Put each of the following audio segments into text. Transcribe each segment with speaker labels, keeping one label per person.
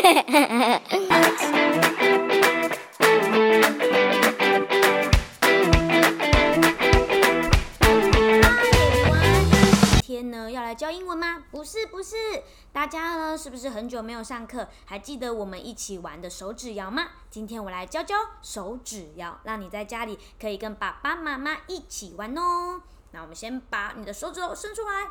Speaker 1: 天呢，要来教英文吗？不是，不是。大家呢，是不是很久没有上课？还记得我们一起玩的手指谣吗？今天我来教教手指谣，让你在家里可以跟爸爸妈妈一起玩哦。那我们先把你的手指头伸出来。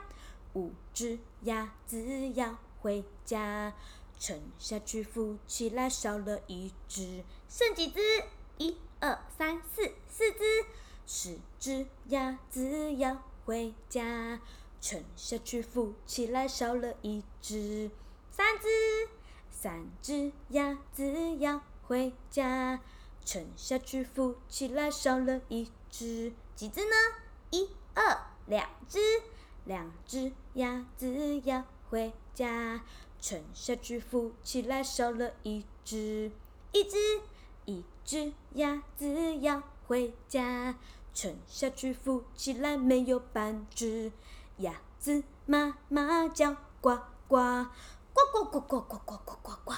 Speaker 1: 五只鸭子要回家，沉下去浮起来少了一只，剩几只？一二三四，四只。十只？鸭子要回家，沉下去浮起来少了一只，三只。三只？鸭子要回家，沉下去浮起来少了一只，几只？呢？一二两只。两只？鸭子要回家，沉下去浮起来少了一只，一只。一只鸭子要回家，沉下去浮起来没有半只。鸭子妈妈叫呱呱，呱呱呱呱呱呱呱呱呱。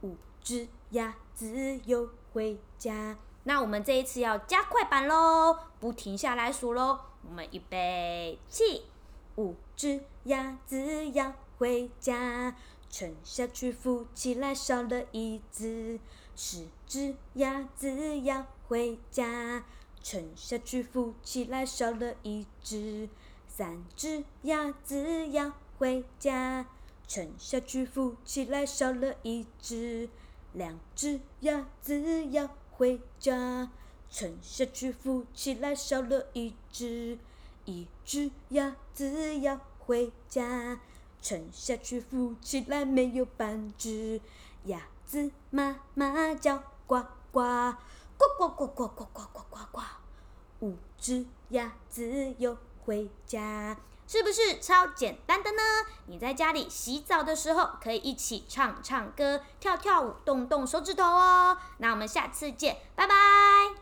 Speaker 1: 五只鸭子又回家，那我们这一次要加快版喽，不停下来数喽。我们预备起。五只鸭子要回家，沉下去浮起来少了一只。十只鸭子要回家，沉下去浮起来少了一只。三只鸭子要回家，沉下去浮起来少了一只。两只鸭子要回家，沉下去浮起来少了一只。一只鸭子要回家，沉下去浮起来没有半只。鸭子妈妈叫呱呱，呱呱呱呱呱呱呱呱呱。五只鸭子又回家，是不是超简单的呢？你在家里洗澡的时候，可以一起唱唱歌、跳跳舞、动动手指头哦。那我们下次见，拜拜。